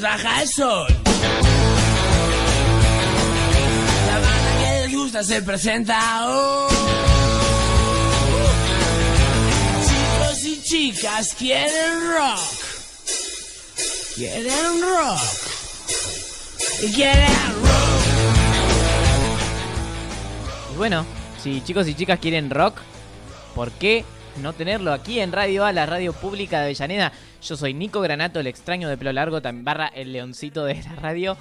baja el sol. La banda que les gusta se presenta hoy. Chicos y chicas quieren rock. Quieren rock. Y quieren rock. Y bueno, si chicos y chicas quieren rock, ¿por qué no tenerlo aquí en Radio A, la radio pública de Avellaneda? Yo soy Nico Granato, el extraño de pelo largo, también barra el leoncito de la radio.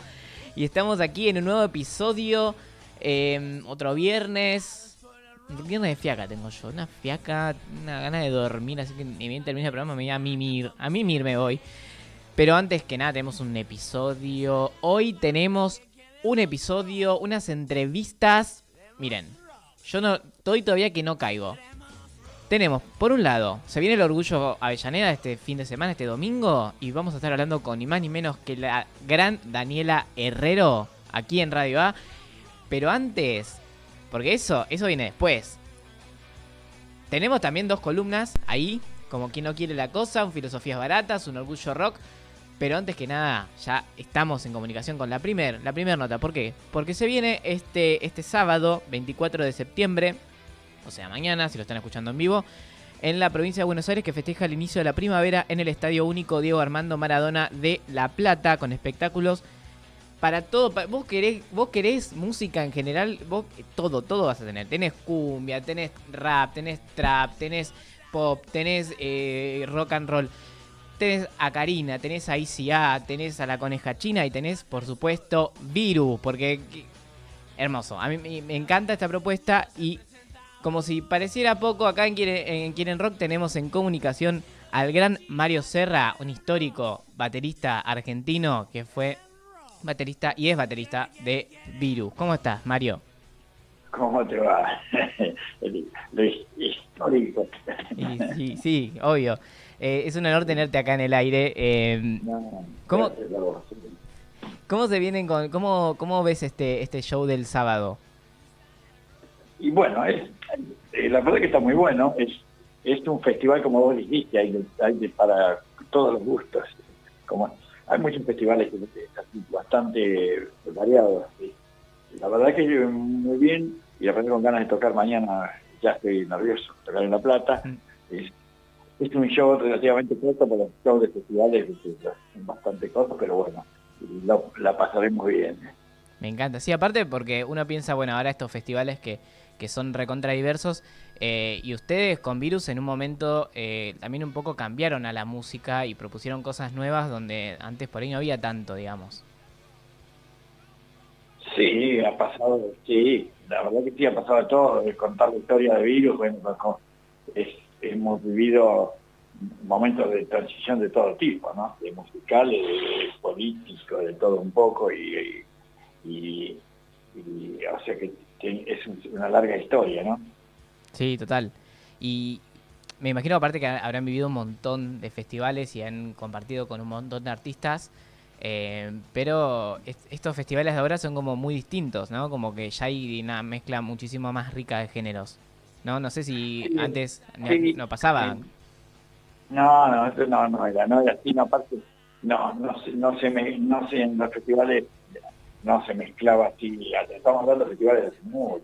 Y estamos aquí en un nuevo episodio, eh, otro viernes. Viernes de fiaca tengo yo, una fiaca, una gana de dormir, así que ni bien termina el programa me voy a mimir, a mimir me voy. Pero antes que nada tenemos un episodio, hoy tenemos un episodio, unas entrevistas, miren, yo no, estoy todavía que no caigo. Tenemos, por un lado, se viene el Orgullo Avellaneda este fin de semana, este domingo, y vamos a estar hablando con ni más ni menos que la gran Daniela Herrero, aquí en Radio A. Pero antes, porque eso, eso viene después. Tenemos también dos columnas ahí, como quien no quiere la cosa, un Filosofías Baratas, un Orgullo Rock. Pero antes que nada, ya estamos en comunicación con la primer, la primer nota. ¿Por qué? Porque se viene este, este sábado, 24 de septiembre, o sea, mañana, si lo están escuchando en vivo, en la provincia de Buenos Aires, que festeja el inicio de la primavera en el Estadio Único Diego Armando Maradona de La Plata, con espectáculos para todo. Vos querés, vos querés música en general, vos todo, todo vas a tener. Tenés cumbia, tenés rap, tenés trap, tenés pop, tenés eh, rock and roll. Tenés a Karina, tenés a ICA, tenés a la coneja china y tenés, por supuesto, Virus, porque que- hermoso. A mí me encanta esta propuesta y como si pareciera poco, acá en Quieren, en Quieren Rock tenemos en comunicación al gran Mario Serra, un histórico baterista argentino que fue baterista y es baterista de Virus. ¿Cómo estás, Mario? ¿Cómo te va? Lo his- histórico. Y sí, sí, obvio. Eh, es un honor tenerte acá en el aire. Eh, ¿Cómo? ¿Cómo se vienen con, cómo, cómo ves este, este show del sábado? Y bueno, es, eh, la verdad que está muy bueno. Es, es un festival, como vos dijiste, hay, de- hay de- para todos los gustos. Como, hay muchos festivales bastante variados. sí. La verdad que muy bien y aparte con ganas de tocar mañana, ya estoy nervioso, tocar en La Plata. Mm. Es, es un show relativamente corto, pero los shows de festivales son bastante cortos, pero bueno, lo- la pasaremos bien. Me encanta. Sí, aparte porque uno piensa, bueno, ahora estos festivales que, que son recontra diversos eh, y ustedes con Virus en un momento eh, también un poco cambiaron a la música y propusieron cosas nuevas donde antes por ahí no había tanto, digamos. Sí, ha pasado, sí, la verdad que sí, ha pasado de todo, de contar la historia de virus, bueno, con- es- hemos vivido momentos de transición de todo tipo, ¿no? De musicales, de político, de todo un poco, y, y, y- y, o sea que te- es un- una larga historia, ¿no? Sí, total. Y me imagino aparte que habrán vivido un montón de festivales y han compartido con un montón de artistas. eh, pero est- estos festivales de ahora son como muy distintos, ¿no? Como que ya hay una mezcla muchísimo más rica de géneros. No, no sé si Sí, antes no- sí, no pasaba. sí. No, no, eso no, no era, no era así, no, aparte, no, no se, no se, me, no se, en los festivales no se mezclaba así, estamos hablando de festivales hace mucho,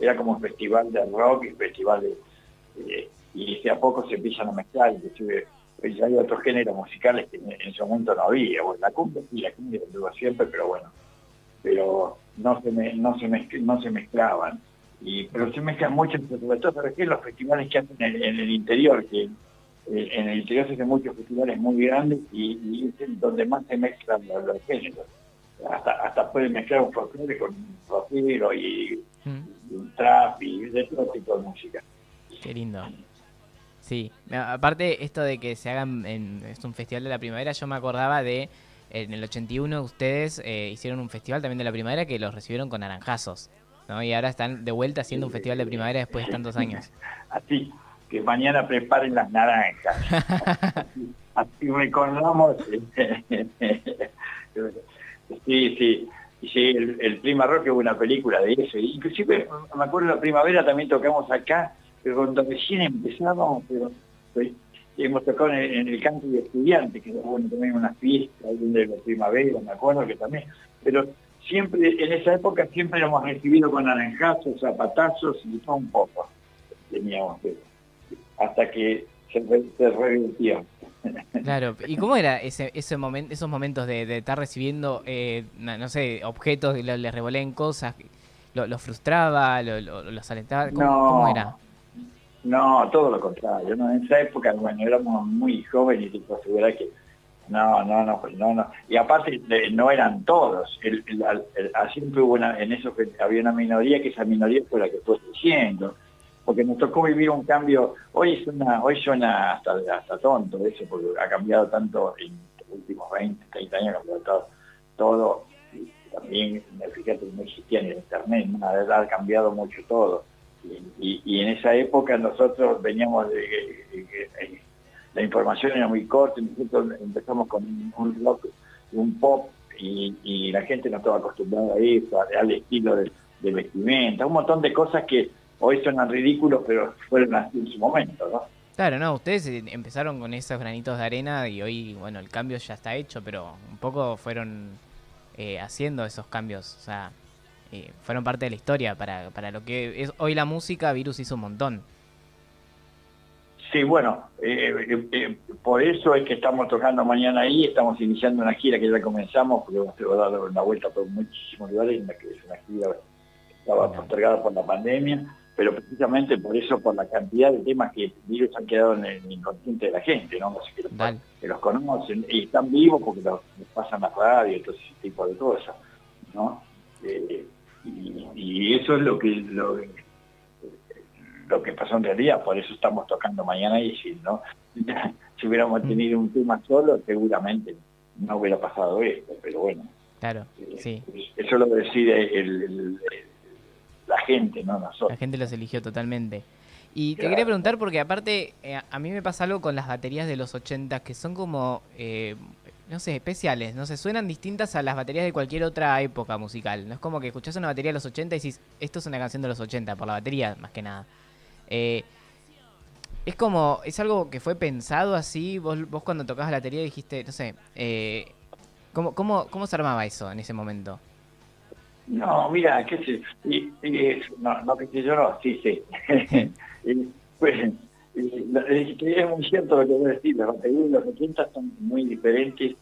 era, como un festival de rock y festival eh, y de a poco se empiezan a mezclar, inclusive pues, hay otros géneros musicales que en, en ese momento no había, bueno, la cumbia sí, la cumbia estuvo siempre, pero bueno, pero no se, no se, mezclaban. Y, pero se mezclan mucho, sobre todo. Los festivales que hacen en, el interior, que eh, en el interior se hacen muchos festivales muy grandes y, es donde más se mezclan los géneros. Hasta, hasta pueden mezclar un folclore con un rockero y, Mm, un trap y de todo tipo de música. qué lindo. Sí, aparte esto de que se hagan en es un festival de la primavera, yo me acordaba de en el 81 ustedes eh, hicieron un festival también de la primavera que los recibieron con naranjazos, ¿no? Y ahora están de vuelta haciendo un festival de primavera después de tantos años. Así que mañana preparen las naranjas. Así, así recordamos. sí, sí. Sí, el, el Prima Rock hubo una película de eso. Inclusive, me acuerdo la primavera también tocamos acá pero cuando recién empezábamos, pero hemos tocado en, el canto de estudiantes, que bueno, también una fiesta, de la primavera, me acuerdo que también, pero siempre, en esa época siempre hemos recibido con naranjazos, zapatazos y todo un poco teníamos hasta que se, se. Claro, ¿y cómo era ese, ese momento, esos momentos de, estar recibiendo, eh, no, sé, objetos, le, le revoleen cosas, lo, frustraba, lo, los alentaba? ¿Cómo, era? No, todo lo contrario. ¿no? En esa época, bueno, éramos muy jóvenes y te asegurar que no, no, no, no, no. Y aparte no eran todos. El, siempre hubo una, en eso había una minoría que esa minoría fue la que fue creciendo porque nos tocó vivir un cambio, hoy suena, hoy suena hasta, hasta tonto eso, porque ha cambiado tanto en los últimos 20, 30 años, ha cambiado todo, y también, fíjate, no existía ni el internet, nada, ha cambiado mucho todo. Y, en esa época nosotros veníamos de, la información era muy corta, nosotros empezamos con un rock, un pop, y, la gente no estaba acostumbrada a eso, al estilo de vestimenta, un montón de cosas que hoy suenan ridículos, pero fueron así en su momento, ¿no? Claro, no, ustedes eh, empezaron con esos granitos de arena y hoy, bueno, el cambio ya está hecho, pero un poco fueron eh, haciendo esos cambios, o sea, eh, fueron parte de la historia para, para lo que es hoy la música, Virus hizo un montón. Sí, bueno, por eso es que estamos tocando mañana ahí, estamos iniciando una gira que ya comenzamos, porque a dar una vuelta por muchísimos lugares, que es una gira que estaba postergada por la pandemia, pero precisamente por eso, por la cantidad de temas que virus han quedado en el inconsciente de la gente, ¿no? Que los, que los conocen y están vivos porque los, pasan a radio y todo ese tipo de cosas, ¿no? Eh, y, eso es lo que lo, lo, que pasó en realidad, por eso estamos tocando mañana y si no, si hubiéramos mm. tenido un tema solo, seguramente no hubiera pasado esto, pero bueno. Claro, eh, sí. Eso lo decide el la gente, no nosotros. La gente los eligió totalmente. Y te quería preguntar porque aparte eh, a mí me pasa algo con las baterías de los 80 que son como, eh, no sé, especiales, no sé, suenan distintas a las baterías de cualquier otra época musical. No es como que escuchás una batería de los 80 y decís, esto es una canción de los 80, por la batería más que nada. Eh, es como, es algo que fue pensado así, vos, vos cuando tocabas la batería dijiste, no sé, ¿cómo, cómo, ¿cómo se armaba eso en ese momento? No, mira, qué sé, y, no, no que yo no, sí, sí. y, pues, es muy cierto lo que voy a decir, las baterías de los 80 son muy diferentes.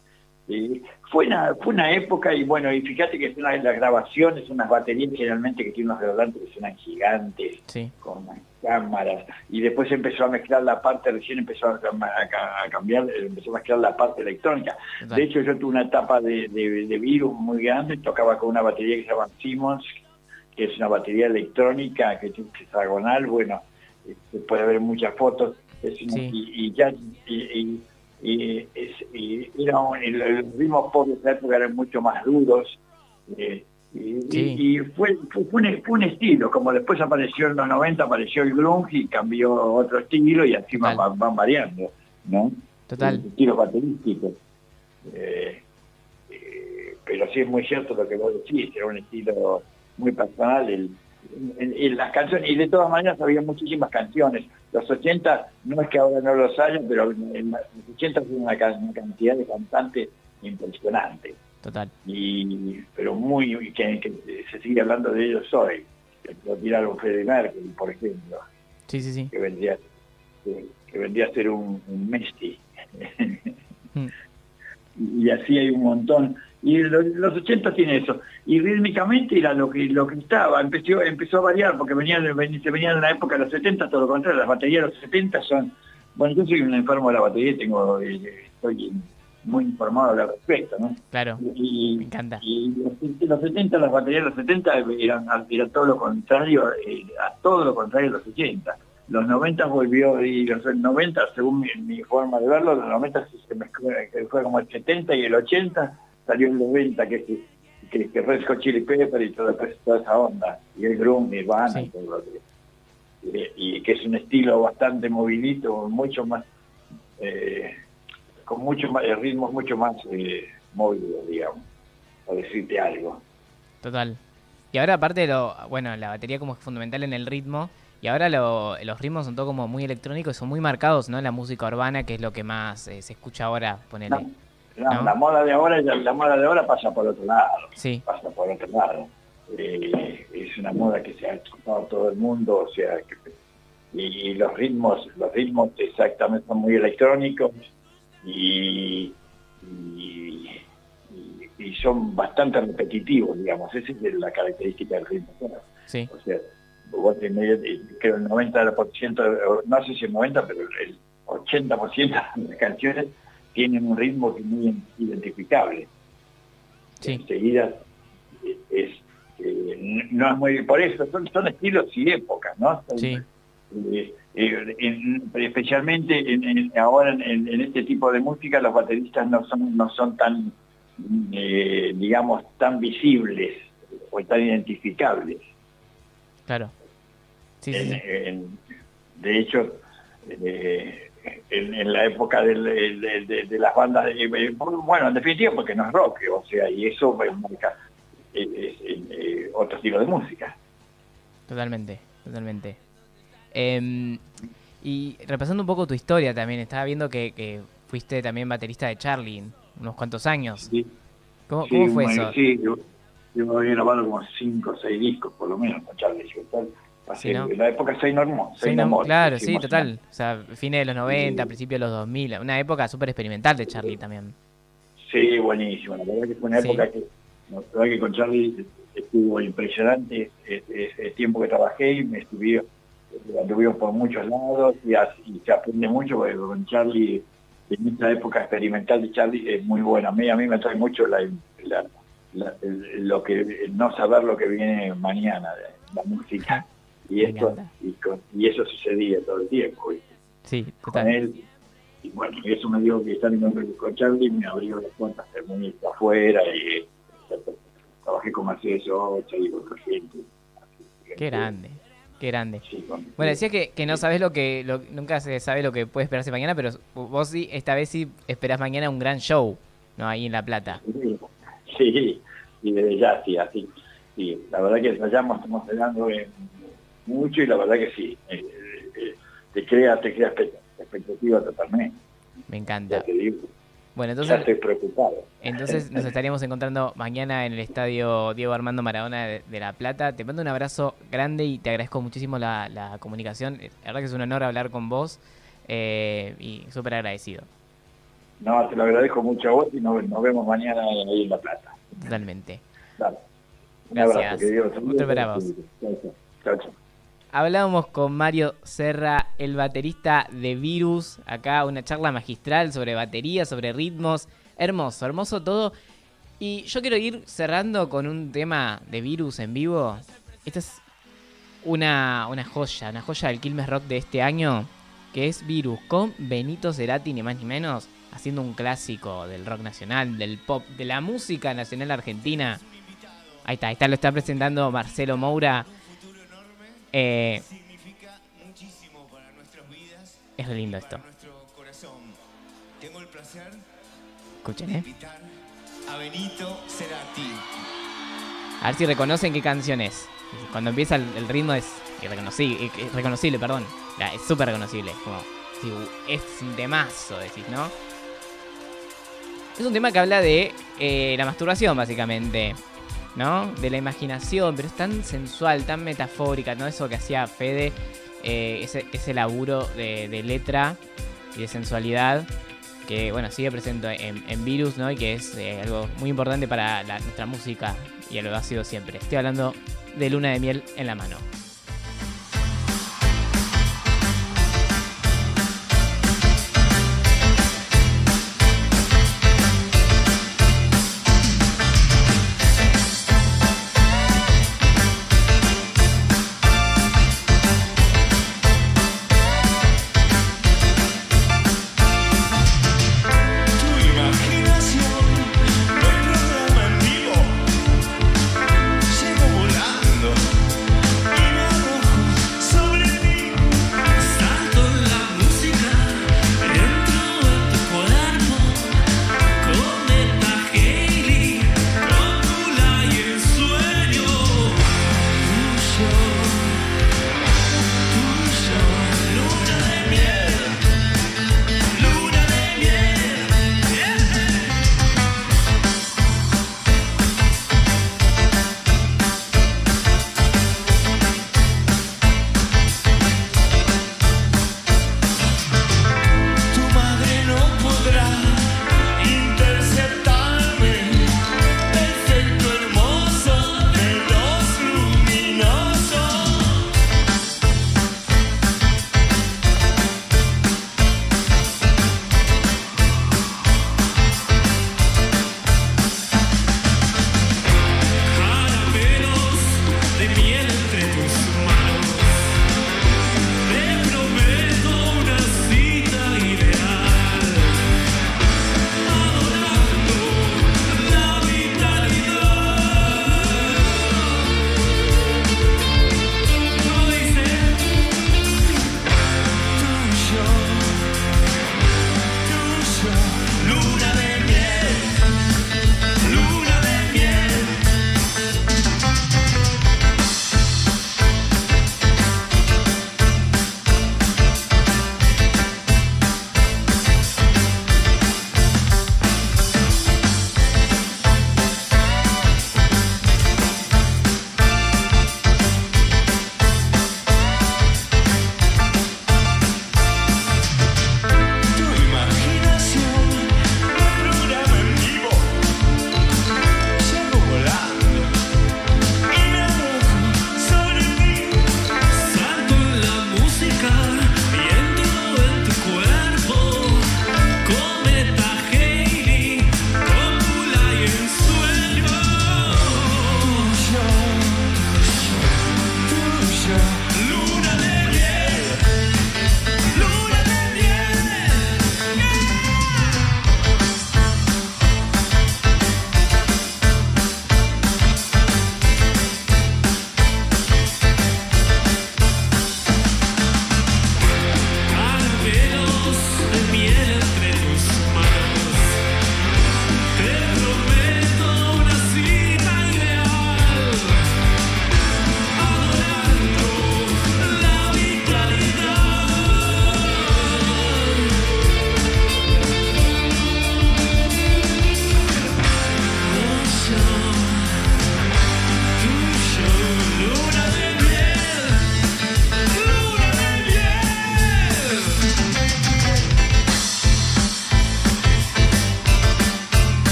Y fue, una, fue una época, y bueno, y fíjate que una de las grabaciones, unas baterías generalmente que tienen unos redodantes que suenan gigantes, con cámaras, y después empezó a mezclar la parte, recién empezó a, cambiar, empezó a mezclar la parte electrónica. De hecho, yo tuve una etapa de, de, virus muy grande, tocaba con una batería que se llama Simmons, que es una batería electrónica que tiene hexagonal, bueno, se este, puede ver muchas fotos, y, ya... y, y, era los ritmos pop de esa época eran mucho más duros, eh, y, fue, fue, un, estilo, como después apareció en los 90, apareció el grunge y cambió otro estilo y así van, variando, ¿no? Total. Estilos baterísticos. Eh, eh, pero sí es muy cierto lo que vos decís, era un estilo muy personal. El, en, las canciones, y de todas maneras había muchísimas canciones. Los 80, no es que ahora no los hayan, pero en los 80 fue una, una cantidad de cantantes impresionante. Total. Y, pero muy, que, se sigue hablando de ellos hoy. Lo tiraron Fede Merkel, por ejemplo. Sí, sí, sí. Que vendría, que, vendría a ser un, Messi. Mm. y así hay un montón. Y los, 80 tiene eso. Y rítmicamente era lo que lo que estaba. Empezó, empezó a variar porque venía, se venía de una época de los 70, todo lo contrario. Las baterías de los 70 son... Bueno, yo soy un enfermo de la batería, tengo eh, estoy muy informado al respecto, ¿no? Claro, y, me encanta. Y los, 70, las baterías de los 70 eran, eran todo lo contrario, eh, a todo lo contrario de los 80. Los 90 volvió, y los 90, según mi, forma de verlo, los 90 se mezcló, eh, fue como el 70 y el 80 salió el 90, que es que, que Red Chili Pepper y toda, toda esa onda, y el Groom, Nirvana y todo lo que... Y, que es un estilo bastante movilito, mucho más... Eh, con mucho más, ritmos mucho más eh, móviles, digamos, para decirte algo. Total. Y ahora aparte de lo, bueno, la batería como es fundamental en el ritmo, Y ahora lo- los ritmos son todo como muy electrónicos, son muy marcados, ¿no? En la música urbana, que es lo que más eh, se escucha ahora, ponele. No, no, ¿No? La moda de ahora, la moda de ahora pasa por otro lado, Sí, pasa por otro lado. Eh, es una moda que se ha chupado todo el mundo, o sea, que, y, los ritmos, los ritmos exactamente son muy electrónicos y, y, son bastante repetitivos, digamos, esa es la característica del ritmo. sí, O sea, vos tenés, eh, creo el 90%, o no sé si el 90%, pero el 80% de las canciones tienen un ritmo que es muy identificable. sí, Enseguida es, eh, no es muy, por eso son, son estilos y épocas, ¿no? Sí, eh, eh, en- especialmente en- en- ahora en, este tipo de música los bateristas no son no son tan digamos tan visibles o tan identificables claro. Sí, sí, En- sí. en- de hecho, eh, en, en la época del- de, de- de las bandas, de- eh, bueno, en definitiva porque no es rock, o sea, y eso marca eh, eh, eh, otro estilo de música. Totalmente, totalmente. Em, y repasando un poco tu historia también, estaba viendo que, que fuiste también baterista de Charlie unos cuantos años. Sí, ¿Cómo, sí, cómo fue bueno, eso? Sí, yo, yo había grabado como cinco o seis discos, por lo menos, con Charlie La época Say No More. Sí, Say no, No More, claro, sí, total. O sea, fines de los 90, Sí. principios de los 2000. Una época súper experimental de Charlie también. Sí, buenísimo. La verdad que fue una época que, la verdad que con Charlie estuvo impresionante el, el tiempo que trabajé y me estuve, anduvimos por muchos lados y, así- se aprende mucho porque con Charlie, en esta época experimental de Charlie es muy buena. A mí, a mí me trae mucho la, la- la- el- lo que no saber lo que viene mañana la música. Y esto y, con- y eso sucedía todo el tiempo. ¿viste? Sí, con él. Y bueno, y eso me dio que estar en con- con Charlie me abrió las puertas muy afuera y trabajé con Mercedes Socha y con otra gente. Qué grande, qué grande. sí, con- Bueno, decía que, que no sabes lo que, lo- nunca se sabe lo que puede esperarse mañana, pero vos sí, esta vez sí esperás mañana un gran show, ¿no? Ahí en La Plata. Sí, y desde ya sí, así. Sí, la verdad que ensayamos, estamos ensayando eh, mucho y la verdad que sí. eh, eh, te crea, te crea expect- expectativa totalmente. Me Ya encanta. Bueno, ya entonces, estoy preocupado. entonces nos estaríamos encontrando mañana en el estadio Diego Armando Maradona de, de La Plata. Te mando un abrazo grande y te agradezco muchísimo la, la comunicación. La verdad que es un honor hablar con vos eh, y súper agradecido, No, te lo agradezco mucho a vos y nos, nos vemos mañana ahí en La Plata. totalmente. Dale. Un Gracias. abrazo, que Dios. Otro para vos. Chao, chao. Hablábamos con Mario Serra, el baterista de Virus, acá una charla magistral sobre batería, sobre ritmos, hermoso, hermoso todo. Y yo quiero ir cerrando con un tema de Virus en vivo. Esta es una, una joya, una joya del Quilmes Rock de este año, que es Virus, con Benito Cerati, ni más ni menos, haciendo un clásico del rock nacional, del pop, de la música nacional argentina. Ahí está, ahí está, lo está presentando Marcelo Moura. Eh, muchísimo para nuestras vidas, es re lindo esto. Tengo el placer Escuchen, ¿eh? a Benito Cerati. A ver si reconocen qué canción es. Cuando empieza el, el ritmo es irreconocible, es reconocible, perdón. Es súper reconocible. Como, uh, es un temazo, decís, ¿no? Es un tema que habla de eh, la masturbación, básicamente. ¿No? De la imaginación, pero es tan sensual, tan metafórica, ¿no? Eso que hacía Fede, eh, ese, laburo de, de letra y de sensualidad que bueno sigue presente en, en Virus ¿no? y que es eh, algo muy importante para la- nuestra música y lo ha sido siempre. Estoy hablando de Luna de Miel en la mano.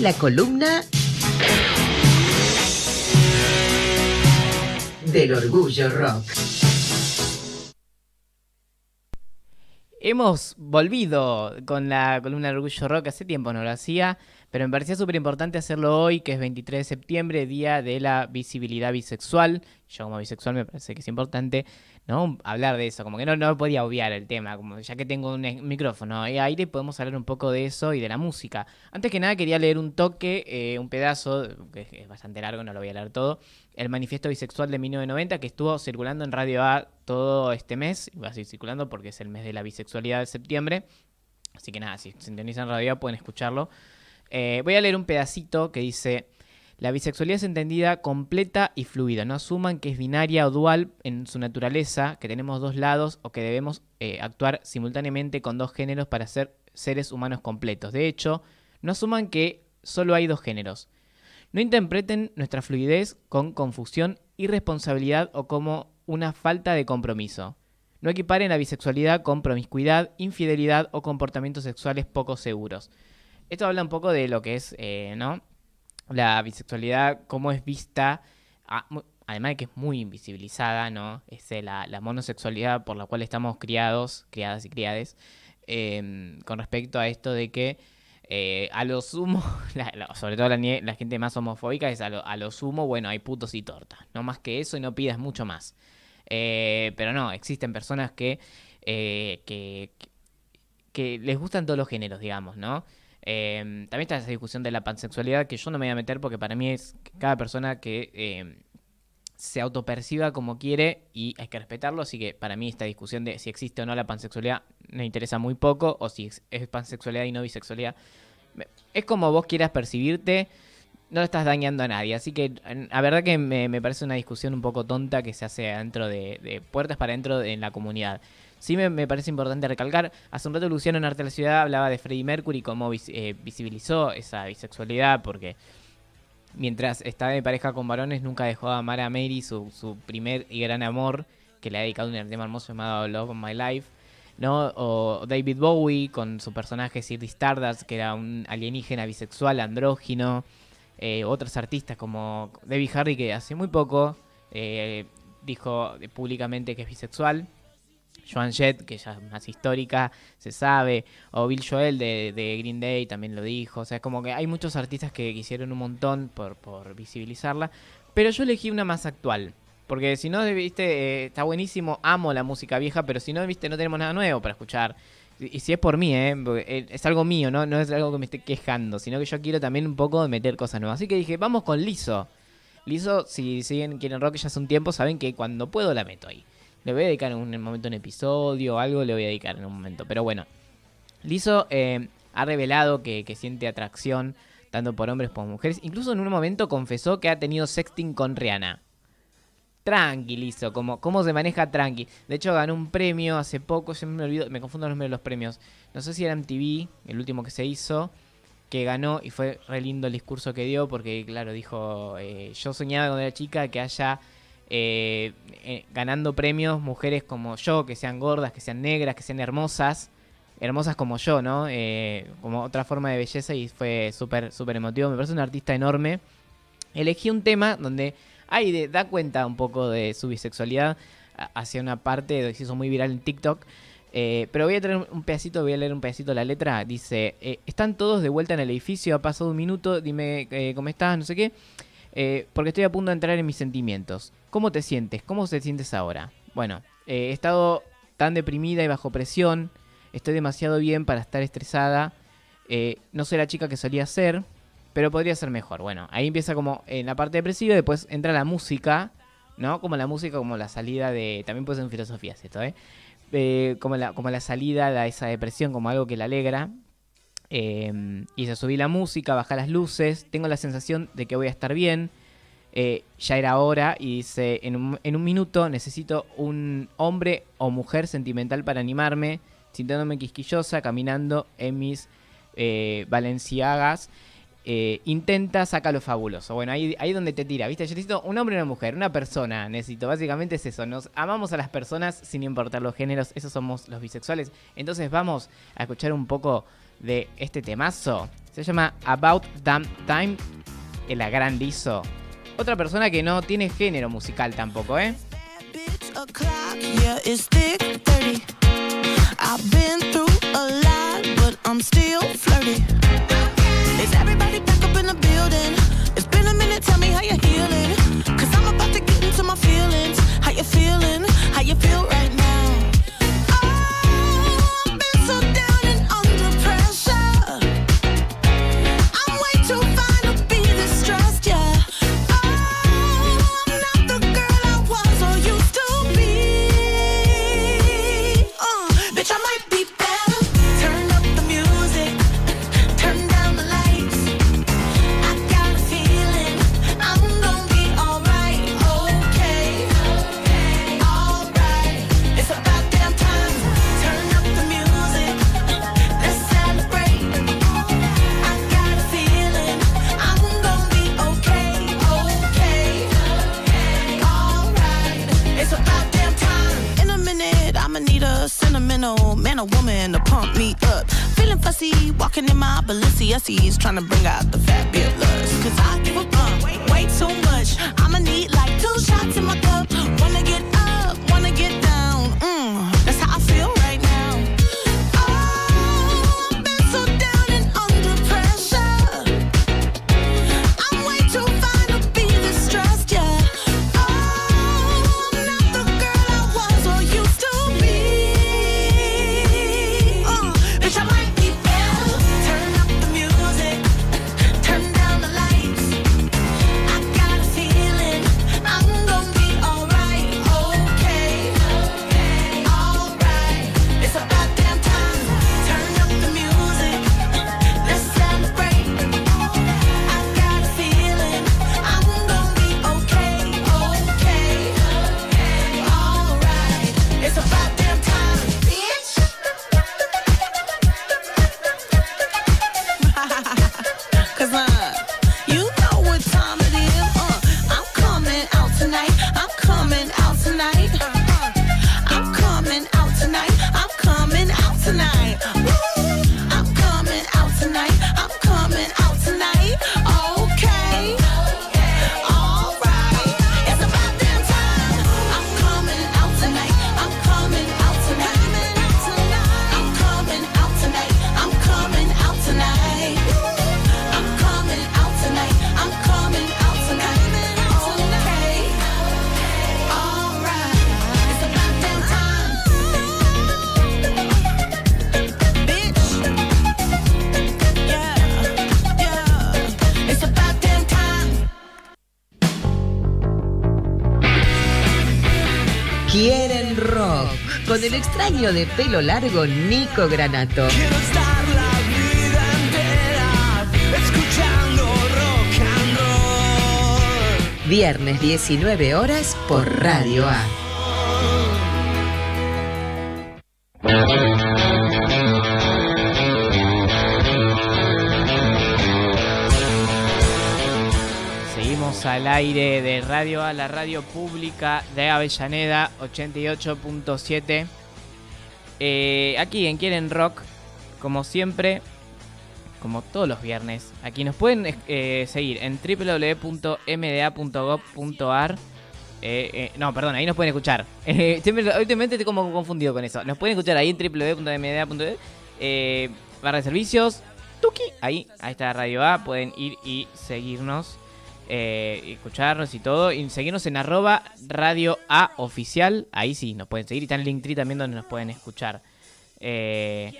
La columna del orgullo rock. Hemos volvido con la columna del Orgullo Rock, hace tiempo no lo hacía, pero me parecía súper importante hacerlo hoy, que es 23 de septiembre, día de la visibilidad bisexual. Yo como bisexual me parece que es importante, ¿no? Hablar de eso, como que no, no podía obviar el tema, como ya que tengo un micrófono y aire, podemos hablar un poco de eso y de la música. Antes que nada quería leer un toque, eh, un pedazo, que es bastante largo, no lo voy a leer todo, el manifiesto bisexual de 1990 que estuvo circulando en Radio A todo este mes, y va a seguir circulando porque es el mes de la bisexualidad de septiembre. Así que nada, si sintonizan Radio A pueden escucharlo. Eh, voy a leer un pedacito que dice, la bisexualidad es entendida completa y fluida. No asuman que es binaria o dual en su naturaleza, que tenemos dos lados o que debemos eh, actuar simultáneamente con dos géneros para ser seres humanos completos. De hecho, no asuman que solo hay dos géneros. No interpreten nuestra fluidez con confusión, irresponsabilidad o como una falta de compromiso. No equiparen la bisexualidad con promiscuidad, infidelidad o comportamientos sexuales poco seguros. Esto habla un poco de lo que es, eh, ¿no? La bisexualidad, cómo es vista, además de que es muy invisibilizada, ¿no? Es eh, la, la monosexualidad por la cual estamos criados, criadas y criades, eh, con respecto a esto de que eh, a lo sumo, sobre todo la, gente más homofóbica, es a lo, a lo sumo, bueno, hay putos y tortas. No más que eso y no pidas mucho más. Eh, pero no, existen personas que, que les gustan todos los géneros, digamos, ¿no? Eh, también está esa discusión de la pansexualidad que yo no me voy a meter porque para mí es cada persona que eh, se autoperciba como quiere y hay que respetarlo, así que para mí esta discusión de si existe o no la pansexualidad me interesa muy poco, o si es- pansexualidad y no bisexualidad. Es como vos quieras percibirte, no le estás dañando a nadie, así que la verdad que me, parece una discusión un poco tonta que se hace dentro de, puertas para adentro de- en la comunidad. Sí me, parece importante recalcar, hace un rato Luciano en Arte de la Ciudad hablaba de Freddie Mercury, cómo eh, visibilizó esa bisexualidad, porque mientras estaba de pareja con varones nunca dejó de amar a Mary, su, su primer y gran amor, que le ha dedicado un tema hermoso llamado Love of My Life. ¿no? O David Bowie con su personaje Ziggy Stardust, que era un alienígena bisexual, andrógino. Eh, otros artistas como Debbie Harry, que hace muy poco eh, dijo públicamente que es bisexual. Joan Jett, que ya es más histórica, se sabe. O Bill Joel de, Green Day también lo dijo. O sea, es como que hay muchos artistas que quisieron un montón por, visibilizarla. Pero yo elegí una más actual. Porque si no, viste, eh, está buenísimo, amo la música vieja, pero si no, viste, no tenemos nada nuevo para escuchar. Y, si es por mí, ¿eh? eh, es algo mío, ¿no? no es algo que me esté quejando, sino que yo quiero también un poco meter cosas nuevas. Así que dije, vamos con Lizo. Lizo, si siguen quieren rock ya hace un tiempo, saben que cuando puedo la meto ahí. Le voy a dedicar en un momento un episodio algo, le voy a dedicar en un momento. Pero bueno, Lizo eh, ha revelado que, siente atracción tanto por hombres como mujeres. Incluso en un momento confesó que ha tenido sexting con Rihanna. Tranquilizo, como cómo se maneja tranqui. De hecho, ganó un premio hace poco, se me olvidó, me confundo los nombres de los premios. No sé si era MTV, el último que se hizo, que ganó y fue re lindo el discurso que dio porque, claro, dijo, eh, yo soñaba cuando era chica que haya eh, eh, ganando premios mujeres como yo, que sean gordas, que sean negras, que sean hermosas, hermosas como yo, ¿no? Eh, como otra forma de belleza y fue súper, súper emotivo. Me parece un artista enorme. Elegí un tema donde ahí da cuenta un poco de su bisexualidad hacia una parte que se hizo muy viral en TikTok. Eh, pero voy a traer un pedacito, voy a leer un pedacito la letra. Dice, están todos de vuelta en el edificio, ha pasado un minuto, dime cómo estás, no sé qué. Eh, porque estoy a punto de entrar en mis sentimientos. ¿Cómo te sientes? ¿Cómo te sientes ahora? Bueno, eh, he estado tan deprimida y bajo presión. Estoy demasiado bien para estar estresada. Eh, no soy la chica que solía ser, pero podría ser mejor. Bueno, ahí empieza como en la parte depresiva, después entra la música, ¿no? Como la música, como la salida de... También puede ser en filosofías esto, ¿eh? Eh, como, la, como la salida de esa depresión, como algo que la alegra. Eh, y se subí la música, baja las luces, tengo la sensación de que voy a estar bien. Eh, ya era hora y dice, en un, en un minuto necesito un hombre o mujer sentimental para animarme, sintiéndome quisquillosa, caminando en mis eh, valenciagas. Eh, intenta, saca lo fabuloso. Bueno, ahí, ahí donde te tira, ¿viste? Yo necesito un hombre y una mujer, una persona. Necesito, básicamente es eso. Nos amamos a las personas sin importar los géneros. Esos somos los bisexuales. Entonces vamos a escuchar un poco de este temazo Se llama About Damn Time, el Agrandizo. Otra persona que no tiene género musical tampoco, ¿eh? Sentimental man or woman to pump me up. Feeling fussy, walking in my Balenciennes, trying to bring out the fabulous. Cause I give a fuck way too much. I'ma need like two shots in my cup. Quieren rock. Con el extraño de pelo largo Nico Granato. Quiero estar la vida entera escuchando rock and roll. Viernes 19 horas por Radio A. al aire de Radio A, la radio pública de Avellaneda 88.7. Eh, aquí en Quieren Rock, como siempre, como todos los viernes, aquí nos pueden eh, seguir en www.mda.gov.ar. Eh, eh, no, perdón, ahí nos pueden escuchar. Eh, siempre, últimamente estoy como confundido con eso. Nos pueden escuchar ahí en www.mda.gov. Eh, barra de servicios. Tuki, ahí, ahí está Radio A. Pueden ir y seguirnos. Eh, escucharnos y todo. Y seguirnos en arroba Radio A oficial. Ahí sí, nos pueden seguir. Y está en Linktree también donde nos pueden escuchar. Eh,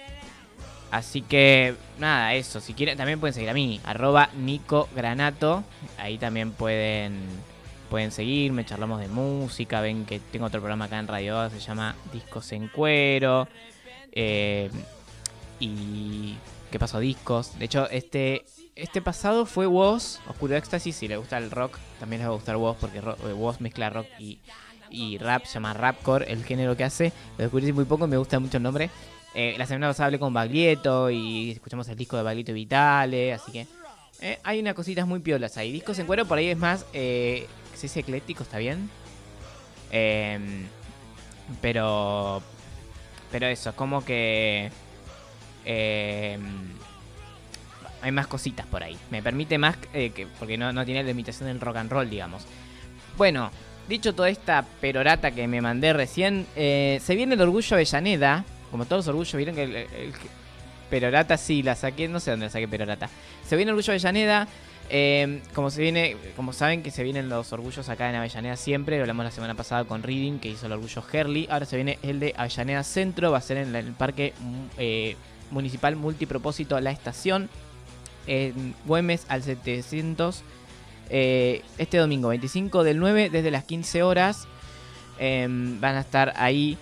así que, nada, eso. Si quieren, también pueden seguir a mí. Nico Granato. Ahí también pueden, pueden seguirme. Charlamos de música. Ven que tengo otro programa acá en Radio A. Se llama Discos en Cuero. Eh, y ¿Qué pasó? Discos. De hecho, este este pasado fue Woz, Oscuro Éxtasis. Si le gusta el rock, también les va a gustar Woz, porque eh, Woz mezcla rock y, y rap. Se llama Rapcore, el género que hace. Lo descubrí muy poco me gusta mucho el nombre. Eh, la semana pasada hablé con Baglietto y escuchamos el disco de Baglietto y Vitale. Así que eh, hay unas cositas muy piolas ahí. Discos en cuero, por ahí es más. Eh, ¿Se ecléctico? ¿Está bien? Em, pero. Pero eso, como que. Hay más cositas por ahí. Me permite más eh, que porque no, no tiene limitación del rock and roll, digamos. Bueno, dicho toda esta perorata que me mandé recién, eh, se viene el Orgullo Avellaneda. Como todos los orgullos, vieron que el, perorata sí la saqué, no sé dónde la saqué perorata. Se viene el Orgullo Avellaneda. eh, como se viene, como saben que se vienen los orgullos acá en Avellaneda siempre, lo hablamos la semana pasada con Reading, que hizo el orgullo Herley. Ahora se viene el de Avellaneda Centro, va a ser en el Parque mm, eh, Municipal Multipropósito La Estación, en Güemes al 700. eh, este domingo 25 del 9 desde las 15 horas em, van a estar ahí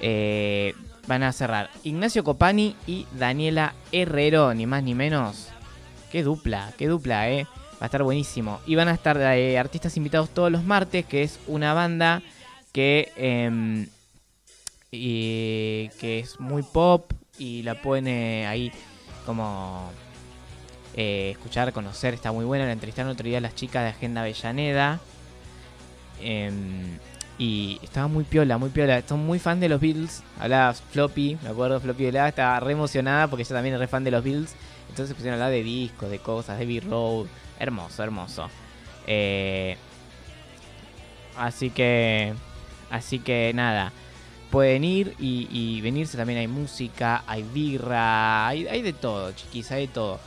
eh, van a cerrar Ignacio Copani y Daniela Herrero ni más ni menos qué dupla qué dupla eh va a estar buenísimo y van a estar eh, artistas invitados todos los martes que es una banda que em, y que es muy pop y la eh, ahí como eh, escuchar, conocer, está muy buena. La entrevistaron otro día las chicas de Agenda Avellaneda. Em, y estaba muy piola, muy piola. Son muy fan de los Beatles. Hablaba Floppy, me acuerdo, Floppy Velada, estaba re emocionada porque ella también es re fan de los Beatles. Entonces pusieron a hablar de discos, de cosas, de B-Road. Hermoso, hermoso. Eh, así que. Así que nada. Pueden ir y, y venirse también. Hay música, hay birra, hay, hay de todo, chiquis, hay de todo.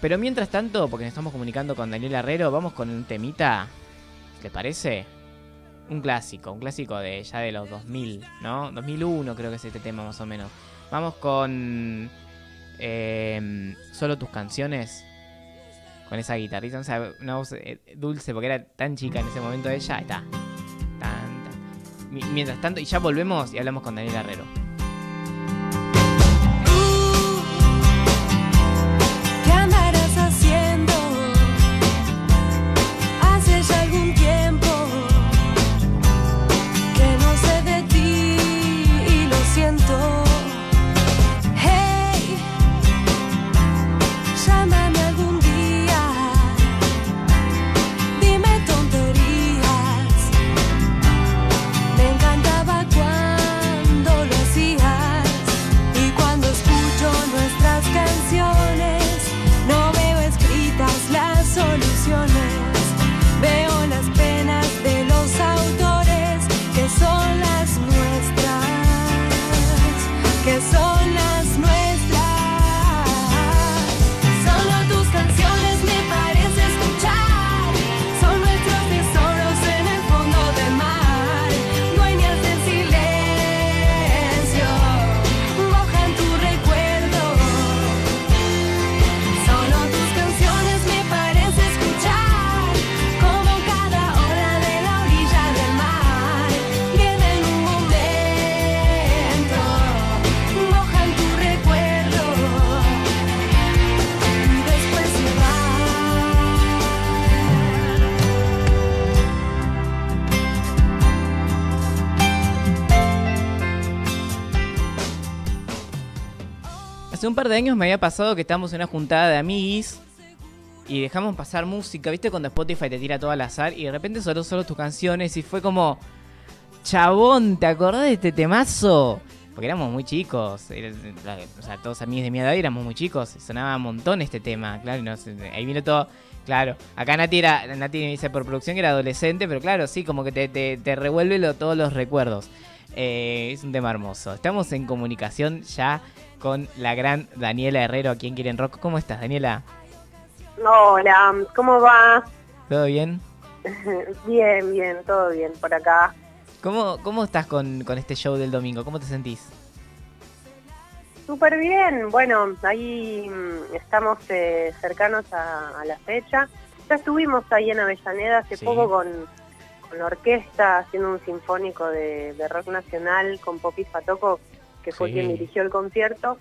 Pero mientras tanto, porque nos estamos comunicando con Daniel Herrero, vamos con un temita. ¿Te parece? Un clásico, un clásico de ya de los 2000, ¿no? 2001 creo que es este tema más o menos. Vamos con eh, solo tus canciones. Con esa guitarrita, o sea, una voz eh, dulce porque era tan chica en ese momento ella. Está. Tan, tan. Mi- Mientras tanto, y ya volvemos y hablamos con Daniel Herrero. Hace un par de años me había pasado que estábamos en una juntada de amiguis y dejamos pasar música, ¿viste? Cuando Spotify te tira todo al azar y de repente sonó solo tus canciones y fue como, chabón, ¿te acordás de este temazo? Porque éramos muy chicos, o sea, todos amigos de mi edad éramos muy chicos, sonaba un montón este tema, claro, no ahí vino todo, claro, acá Nati, era, Nati dice por producción que era adolescente, pero claro, sí, como que te revuelve lo- todos los recuerdos. Eh, es un tema hermoso. Estamos en comunicación ya con la gran Daniela Herrero aquí en Quieren Rock. ¿Cómo estás, Daniela? Hola, ¿cómo va? ¿Todo bien? Bien, bien, todo bien por acá. ¿Cómo, cómo estás con, con este show del domingo? ¿Cómo te sentís? Súper bien, bueno, ahí mm, estamos eh, cercanos a, a la fecha. Ya estuvimos ahí en Avellaneda hace Sí. poco con, con la orquesta haciendo un sinfónico de, de rock nacional con Popi Fatoco, que fue Sí. quien dirigió el concierto.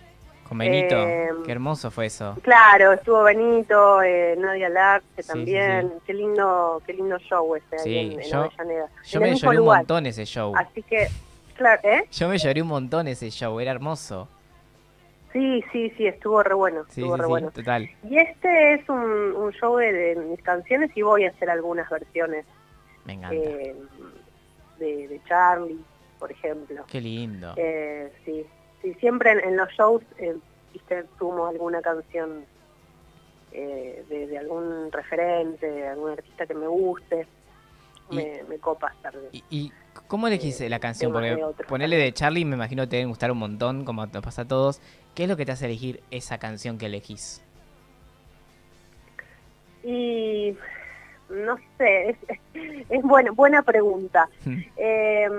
Con Benito. Eh, Qué hermoso fue eso. Claro, estuvo Benito, eh, Nadia Larce Sí, sí, también. Qué lindo, qué lindo show ese Sí, ahí en, en yo- Avellaneda. Yo En me lloré un montón ese show. Así que, claro, ¿eh? Yo me lloré un montón ese show, era hermoso. Sí, sí, sí, estuvo re bueno, Sí, estuvo sí, re sí, bueno. total. Y este es un, un show de, de mis canciones y voy a hacer algunas versiones Me encanta. eh, de, de Charlie, por ejemplo. Qué lindo. Eh, sí, sí, siempre en, en los shows, eh, viste, sumo alguna canción eh, de, de algún referente, de algún artista que me guste. Y- Me, me copa estar ¿Y, y cómo elegís la canción? Porque ponerle de Charlie me imagino que te deben gustar un montón, como nos pasa a todos. ¿Qué es lo que te hace elegir esa canción que elegís? Y no sé, es, es buena, buena pregunta. Eh,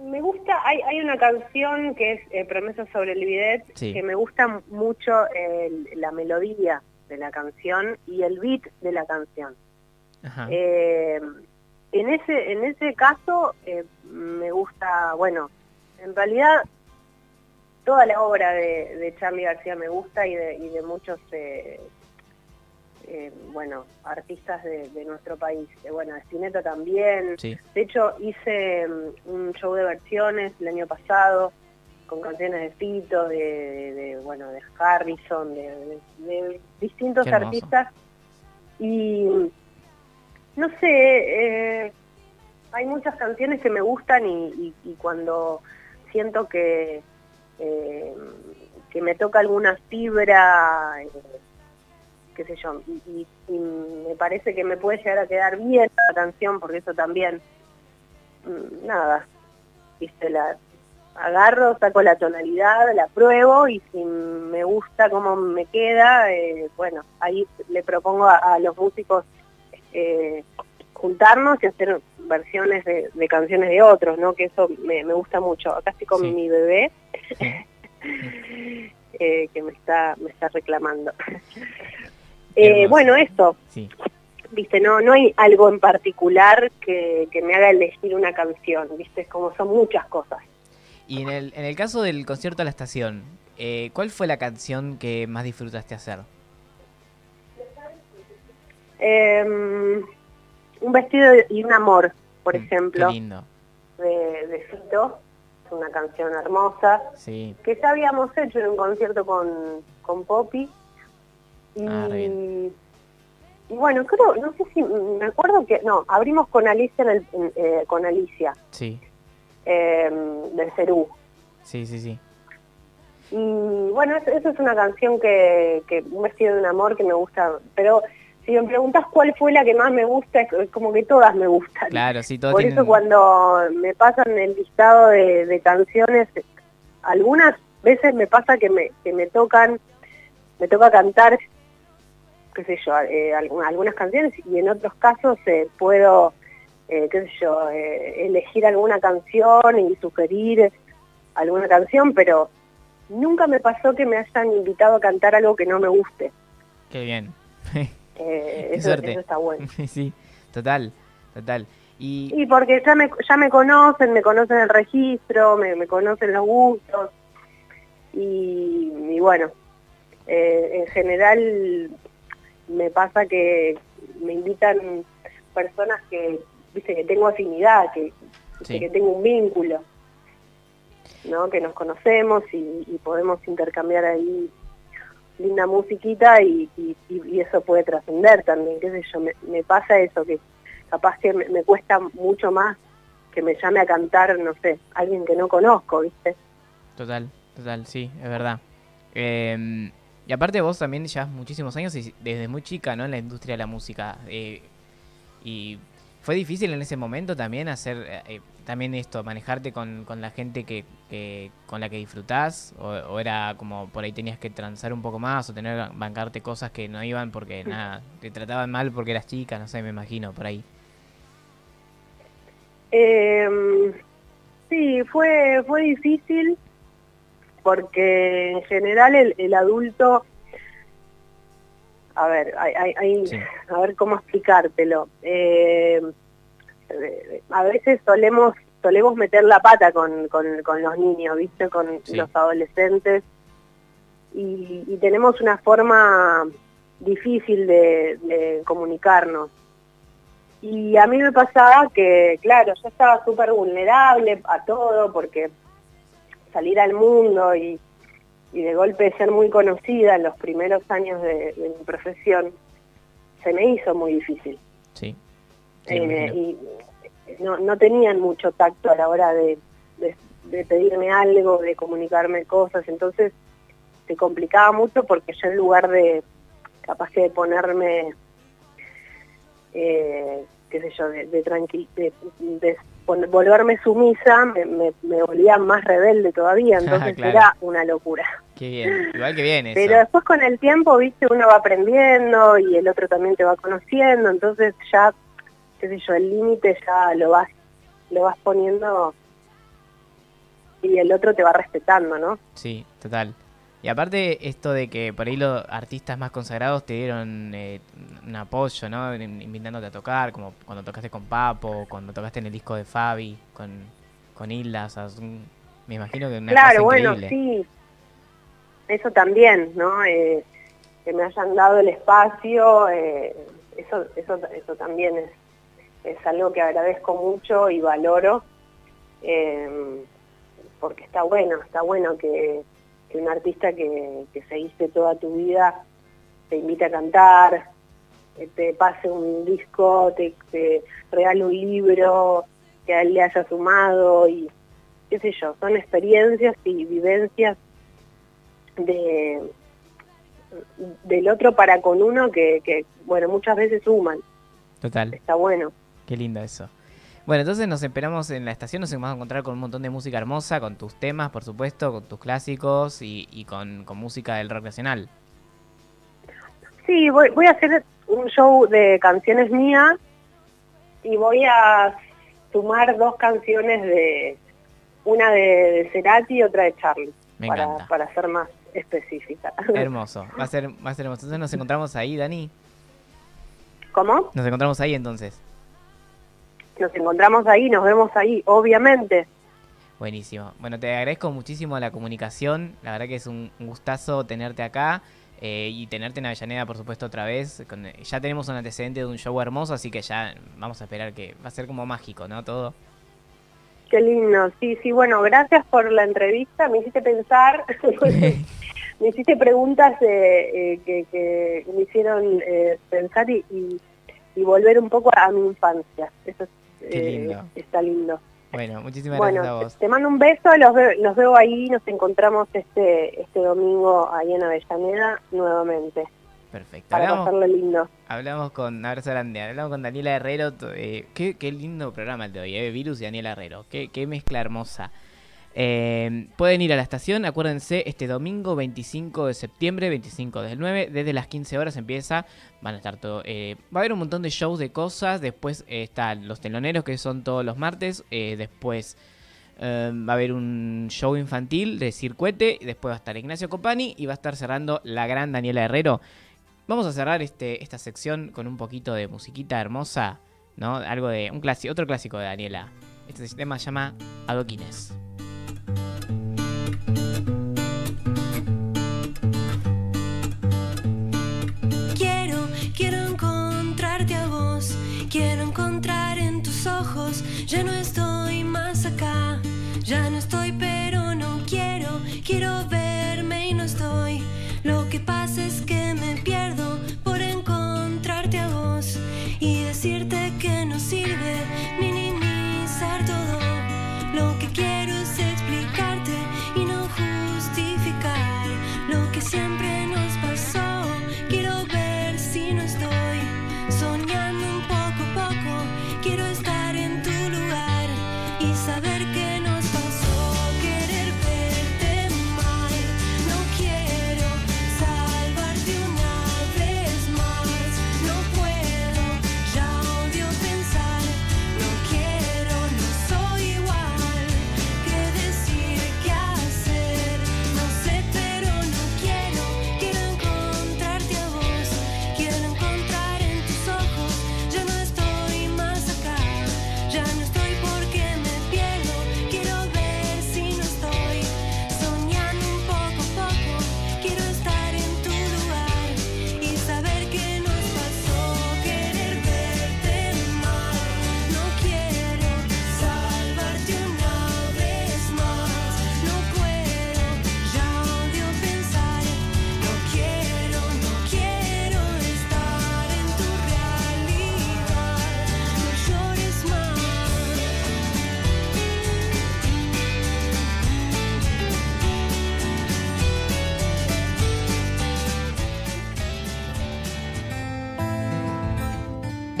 me gusta, hay, hay una canción que es eh, Promesa sobre el bidet, Sí. que me gusta mucho la melodía de la canción y el beat de la canción. Ajá. Eh, en ese en ese caso eh, me gusta, bueno, en realidad toda la obra de, de Charlie García me gusta y de, y de muchos, eh, bueno, artistas de, de nuestro país. Bueno, Spinetta también. Sí. De hecho, hice mm, un show de versiones el año pasado con canciones de Fito, de, de- de, bueno, de Harrison, de, de- de distintos artistas. Y no sé, eh, hay muchas canciones que me gustan y, y- y cuando siento que, eh, que me toca alguna fibra, eh, qué sé yo, y, y- y me parece que me puede llegar a quedar bien la canción, porque eso también, mm, nada, viste, la agarro, saco la tonalidad, la pruebo y si me gusta cómo me queda, eh, bueno, ahí le propongo a, a los músicos eh, juntarnos y hacer versiones de, de canciones de otros, ¿no? Que eso me, me gusta mucho. Acá estoy con Sí. mi bebé Sí. eh, que me está me está reclamando. Eh, bueno, esto, Sí. viste, no no hay algo en particular que, que me haga elegir una canción, viste, como son muchas cosas. Y en el, en el caso del concierto a la estación, eh, ¿cuál fue la canción que más disfrutaste hacer? Eh, un vestido y un amor, por Mm, ejemplo, Qué lindo. de, de Fito, es una canción hermosa, Sí. que ya habíamos hecho en un concierto con, con Poppy. Y, Ah, y bueno, creo, no sé si, me acuerdo que, no, abrimos con Alicia, en el- eh, con Alicia, Sí. eh, del Cerú. Sí, sí, sí. Y bueno, eso, eso es una canción que, que, un vestido de un amor que me gusta, pero si me preguntas cuál fue la que más me gusta, es como que todas me gustan. Claro, sí, todo Por eso cuando me pasan el listado de, de canciones, algunas veces me pasa que me, que me tocan, me toca cantar, qué sé yo, eh, algu- algunas canciones y en otros casos eh, puedo, eh, qué sé yo, eh, elegir alguna canción y sugerir alguna canción, pero nunca me pasó que me hayan invitado a cantar algo que no me guste. Qué bien. Qué eso, suerte. eso está bueno. sí, total, total. Y Y porque ya me, ya me conocen, me conocen el registro, me, me conocen los gustos. Y, y bueno, eh, en general me pasa que me invitan personas que, viste, que tengo afinidad, que, Sí. que tengo un vínculo, ¿no? Que nos conocemos y, y podemos intercambiar ahí linda musiquita y, y- y- y eso puede trascender también, qué sé yo, me, me pasa eso, que capaz que me, me cuesta mucho más que me llame a cantar, no sé, alguien que no conozco, ¿viste? Total, total, sí, es verdad. Eh, y aparte vos también llevas muchísimos años y desde muy chica, ¿no? En la industria de la música. eh, y fue difícil en ese momento también hacer, eh, eh, también esto, manejarte con, con la gente que, que- con la que disfrutás, o, o era como por ahí tenías que transar un poco más, o tener bancarte cosas que no iban porque nada, te trataban mal porque eras chica, no sé, me imagino, por ahí. Eh, sí, fue, fue difícil porque en general el, el adulto, a ver, hay, hay- hay- Sí. a ver cómo explicártelo. Eh, eh, a veces solemos solemos meter la pata con, con, con los niños, ¿viste? Con Sí. los adolescentes y, y tenemos una forma difícil de, de comunicarnos. Y a mí me pasaba que, claro, yo estaba súper vulnerable a todo porque salir al mundo y, y de golpe ser muy conocida en los primeros años de, de mi profesión se me hizo muy difícil. Sí. Eh, y no, no tenían mucho tacto a la hora de, de- de pedirme algo, de comunicarme cosas, entonces se complicaba mucho porque yo en lugar de capaz que de ponerme, eh, qué sé yo, de, de, tranqui- de- volverme sumisa, me, me, me volvía más rebelde todavía, entonces Claro. era una locura. Qué bien. Igual que bien eso. Pero después con el tiempo, viste, uno va aprendiendo y el otro también te va conociendo, entonces ya, qué sé yo, el límite ya lo vas, lo vas poniendo y el otro te va respetando, ¿no? Sí, total. Y aparte esto de que por ahí los artistas más consagrados te dieron eh, un apoyo, ¿no? In- Invitándote a tocar, como cuando tocaste con Papo, cuando tocaste en el disco de Fabi, con, con Hilda, o sea, es un- me imagino que una claro, cosa bueno, sí, eso también, ¿no? Eh, que me hayan dado el espacio, eh, eso, eso, eso también es, es algo que agradezco mucho y valoro, porque está bueno, está bueno que, que un artista que, que seguiste toda tu vida te invite a cantar, que te pase un disco, te, te regale un libro, que a él le haya sumado y qué sé yo, son experiencias y vivencias de del otro para con uno que, que bueno, muchas veces suman, Total, está bueno. qué lindo eso. Bueno, entonces nos esperamos en la estación, nos vamos a encontrar con un montón de música hermosa, con tus temas, por supuesto, con tus clásicos y, y con, con música del rock nacional. Sí, voy, voy a hacer un show de canciones mías y voy a sumar dos canciones de una de, de Cerati y otra de Charlie, Me para, encanta. para ser más específica. Hermoso, va a ser, va a ser hermoso. Entonces nos encontramos ahí, Dani. ¿Cómo? Nos encontramos ahí entonces. Nos encontramos ahí, nos vemos ahí, obviamente. Buenísimo. Bueno, te agradezco muchísimo la comunicación. La verdad que es un gustazo tenerte acá eh, y tenerte en Avellaneda, por supuesto, otra vez. Con- ya tenemos un antecedente de un show hermoso, así que ya vamos a esperar que va a ser como mágico, ¿no? Todo. Qué lindo, sí, sí, bueno, gracias por la entrevista, me hiciste pensar, me hiciste preguntas eh, eh, que, que me hicieron eh, pensar y, y- y volver un poco a mi infancia, eso es, Qué eh, lindo. está lindo. Bueno, muchísimas gracias a vos. te mando un beso, los veo, los veo ahí, nos encontramos este este domingo ahí en Avellaneda nuevamente, Perfecto. para Hablamos, pasarlo lindo. hablamos con, abrazo grande, hablamos con Daniela Herrero. eh, qué, qué lindo programa el de hoy, eh, Virus y Daniela Herrero. Qué, qué mezcla hermosa. Eh, pueden ir a la estación, acuérdense, este domingo 25 de septiembre, 25 del 9, desde las 15 horas empieza, van a estar todo, eh, va a haber un montón de shows de cosas, después eh, están los teloneros que son todos los martes, eh, después eh, va a haber un show infantil de circuete, después va a estar Ignacio Copani y va a estar cerrando la gran Daniela Herrero. Vamos a cerrar este, esta sección con un poquito de musiquita hermosa, ¿no? Algo de un clásico, otro clásico de Daniela. Este tema se llama Adoquines.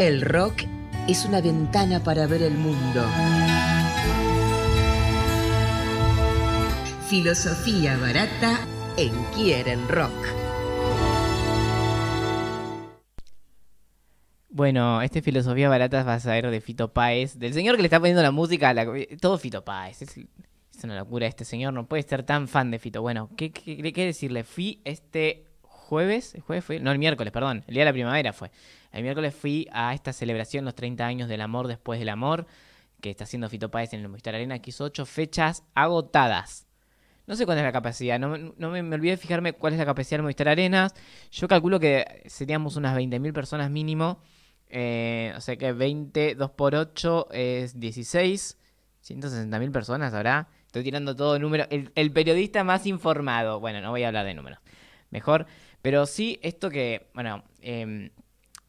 El rock es una ventana para ver el mundo. Filosofía barata en Quieren Rock. Bueno, este filosofía barata va a ser de Fito Páez, del señor que le está poniendo la música a la... Todo Fito Páez, es, una locura este señor, no puede ser tan fan de Fito. Bueno, ¿qué, qué, qué decirle? Fui este jueves, ¿el jueves fue? No, el miércoles, perdón, el día de la primavera fue. El miércoles fui a esta celebración, los 30 años del amor después del amor, que está haciendo Fito en el Movistar Arena, que hizo ocho fechas agotadas. No sé cuál es la capacidad, no, no me, me de fijarme cuál es la capacidad del Movistar Arenas. Yo calculo que seríamos unas 20.000 personas mínimo. eh, o sea que 20, 2 por 8 es 16. 160.000 personas habrá. Estoy tirando todo número. El, el periodista más informado. Bueno, no voy a hablar de números. Mejor. Pero sí, esto que. Bueno, em,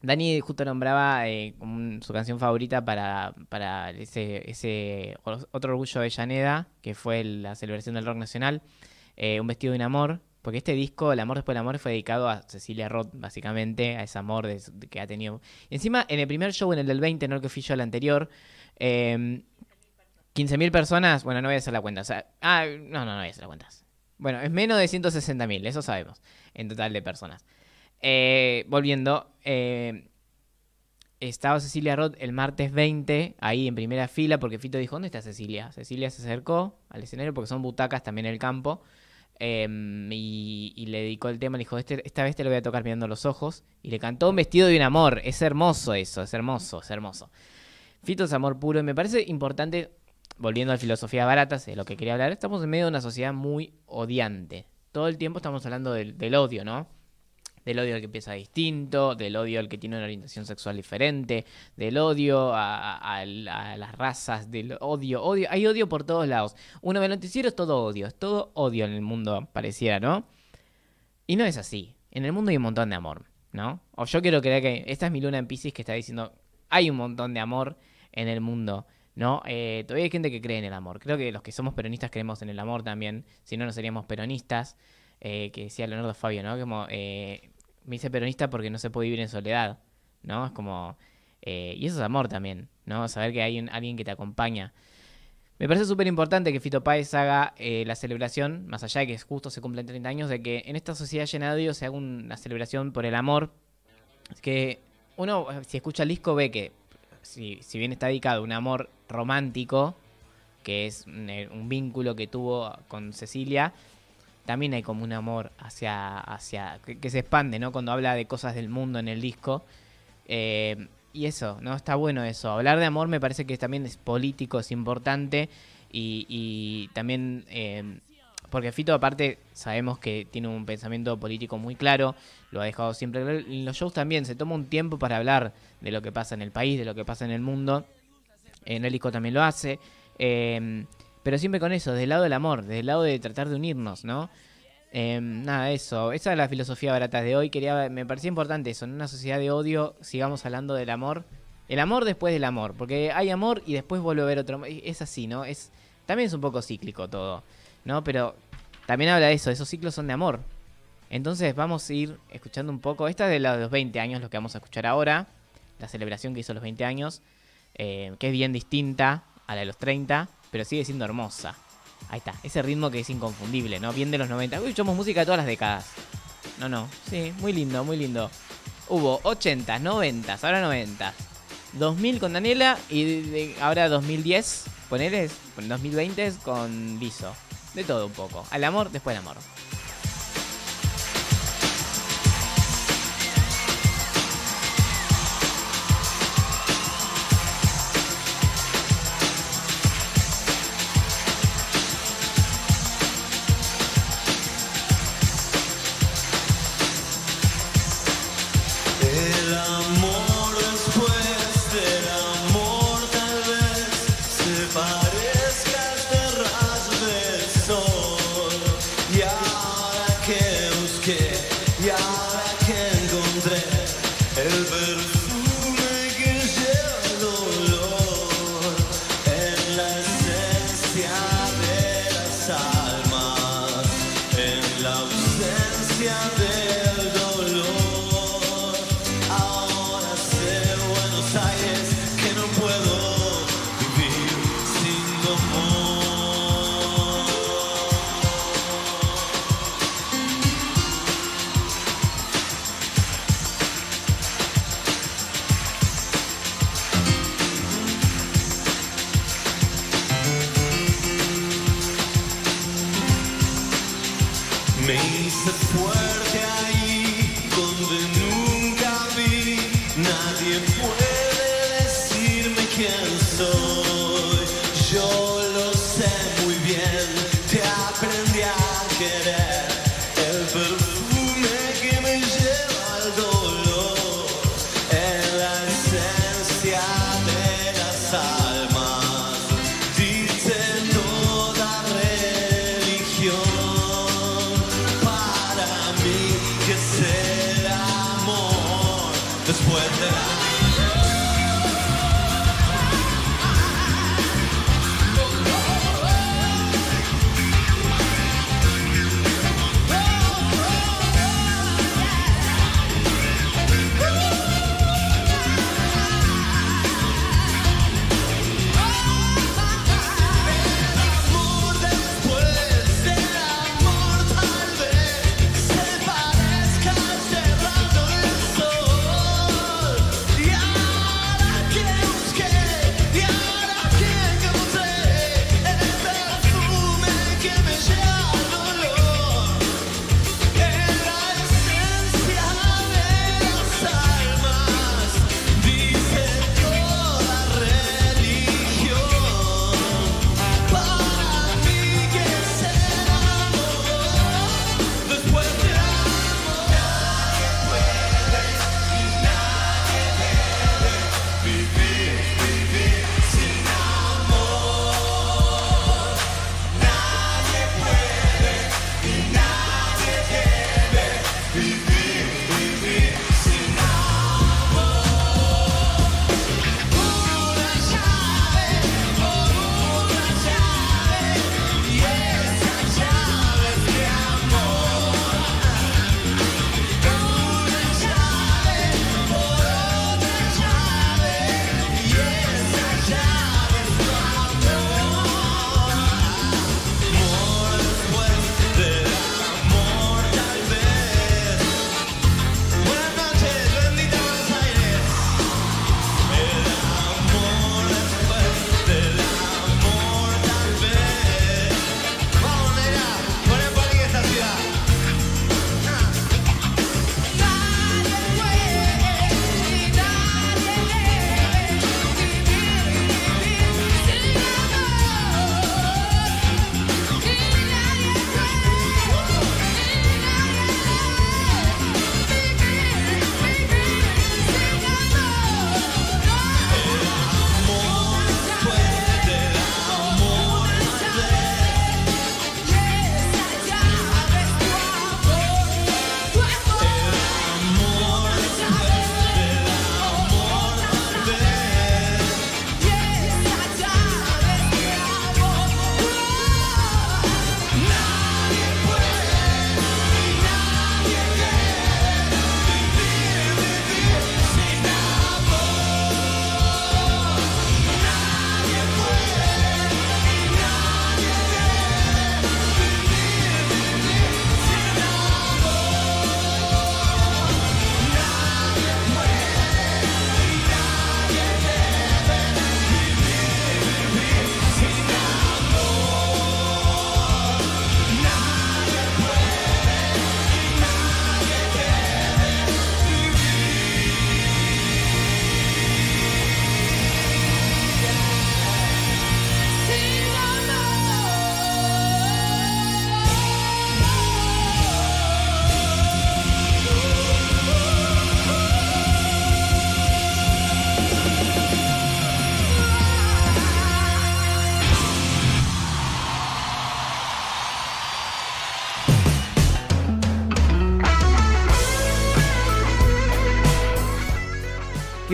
Dani justo nombraba eh, su canción favorita para, para ese, otro orgullo de Llaneda, que fue la celebración del rock nacional, eh, Un vestido de un amor, porque este disco, El amor después del amor, fue dedicado a Cecilia Roth, básicamente, a ese amor que ha tenido. Encima, en el primer show, en el del 20, no el que fui yo el anterior, eh, 15.000 personas, bueno, no voy a hacer la cuenta, ah, no, no, no voy a hacer la cuenta. Bueno, es menos de 160.000, eso sabemos, en total de personas. Eh, volviendo, eh, estaba Cecilia Roth el martes 20, ahí en primera fila, porque Fito dijo, ¿dónde está Cecilia? Cecilia se acercó al escenario porque son butacas también en el campo. eh, y, le dedicó el tema, le dijo, este, esta vez te lo voy a tocar mirando los ojos. Y le cantó un vestido de un amor. Es hermoso eso, es hermoso, es hermoso. Fito es amor puro y me parece importante, volviendo a filosofía baratas, de lo que quería hablar, estamos en medio de una sociedad muy odiante. Todo el tiempo estamos hablando del odio, ¿no? Del odio al que piensa distinto, del odio al que tiene una orientación sexual diferente, del odio a, a- a la- a las razas, del odio, odio, hay odio por todos lados. Uno ve el noticiero es todo odio, es todo odio en el mundo, pareciera, ¿no? Y no es así. En el mundo hay un montón de amor, ¿no? O yo quiero creer que esta es mi luna en Pisces que está diciendo, hay un montón de amor en el mundo, ¿no? Eh, todavía hay gente que cree en el amor. Creo que los que somos peronistas creemos en el amor también, si no, no seríamos peronistas. Eh, que decía Leonardo Fabio, ¿no? Como, eh, me hice peronista porque no se puede vivir en soledad, ¿no? Es como... eh, y eso es amor también, ¿no? Saber que hay alguien que te acompaña. Me parece súper importante que Fito Páez haga eh, la celebración, más allá de que justo se cumplen 30 años, de que en esta sociedad llena de odio se haga una celebración por el amor. Que uno, si escucha el disco, ve que, si, si bien está dedicado a un amor romántico, que es un, eh, un vínculo que tuvo con Cecilia, también hay como un amor hacia, hacia que, se expande, ¿no? Cuando habla de cosas del mundo en el disco. Eh, y eso, ¿no? Está bueno eso. Hablar de amor me parece que también es político, es importante. Y, y también, eh, porque Fito aparte sabemos que tiene un pensamiento político muy claro, lo ha dejado siempre claro. En los shows también se toma un tiempo para hablar de lo que pasa en el país, de lo que pasa en el mundo. En el disco también lo hace. Eh, pero siempre con eso, del lado del amor, del lado de tratar de unirnos, ¿no? Eh, nada, eso. Esa es la filosofía barata de hoy. Quería, me parecía importante eso. En una sociedad de odio, sigamos hablando del amor. El amor después del amor. Porque hay amor y después vuelve a haber otro. Es así, ¿no? Es, también es un poco cíclico todo, ¿no? Pero también habla de eso. Esos ciclos son de amor. Entonces vamos a ir escuchando un poco. Esta es de los 20 años, lo que vamos a escuchar ahora. La celebración que hizo los 20 años. eh, que es bien distinta a la de los 30, pero sigue siendo hermosa. Ahí está, ese ritmo que es inconfundible, ¿no? Bien de los 90. Uy, escuchamos música de todas las décadas. No, no, sí, muy lindo, muy lindo. Hubo 80, 90, ahora 90. 2000 con Daniela y de- de- ahora 2010, ponele, 2020 con Liso. De todo un poco. Al amor, después del amor.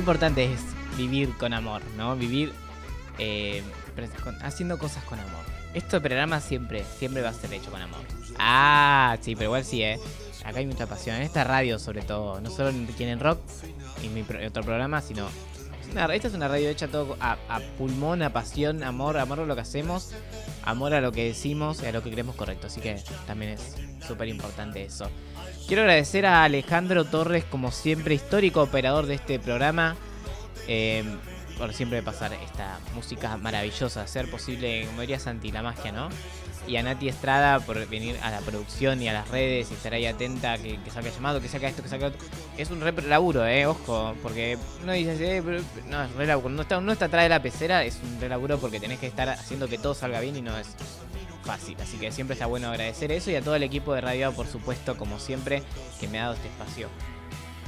importante es vivir con amor, ¿no? Vivir eh, haciendo cosas con amor. Este programa siempre, siempre va a ser hecho con amor. Ah, sí, pero igual sí, ¿eh? Acá hay mucha pasión, en esta radio sobre todo, no solo en Quieren Rock y mi pro otro programa, sino una, esta es una radio hecha todo a, pulmón, a pasión, amor, amor a lo que hacemos, amor a lo que decimos y a lo que creemos correcto. Así que también es súper importante eso. Quiero agradecer a Alejandro Torres, como siempre, histórico operador de este programa. Eh, por siempre pasar esta música maravillosa, hacer posible, como diría Santi, la magia, ¿no? Y a Nati Estrada por venir a la producción y a las redes y estar ahí atenta, que, saca llamado, que saca esto, que saca otro. Es un re laburo, eh, ojo, porque uno dice, eh, pero- no, es re laburo. Cuando está, uno está atrás de la pecera, es un re laburo porque tenés que estar haciendo que todo salga bien y no es fácil. Así que siempre está bueno agradecer eso y a todo el equipo de Radio, por supuesto, como siempre, que me ha dado este espacio.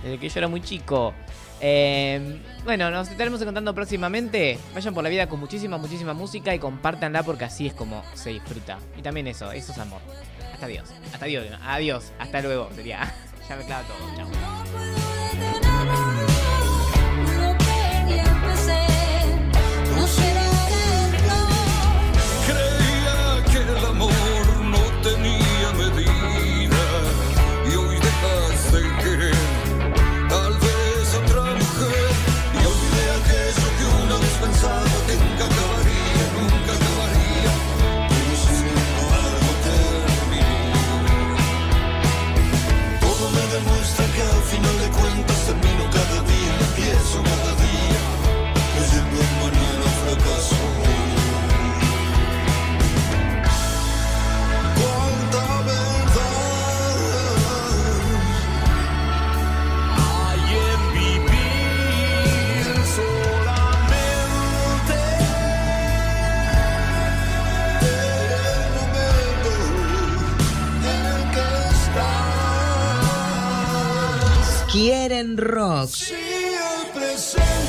Desde que yo era muy chico. Eh, bueno, nos estaremos encontrando próximamente. Vayan por la vida con muchísima, muchísima música y compártanla porque así es como se disfruta. Y también eso, eso es amor. Hasta Dios. Hasta Dios. Adiós. Hasta luego. Sería. ya me clavo todo. Chao. Demuestra que al estás.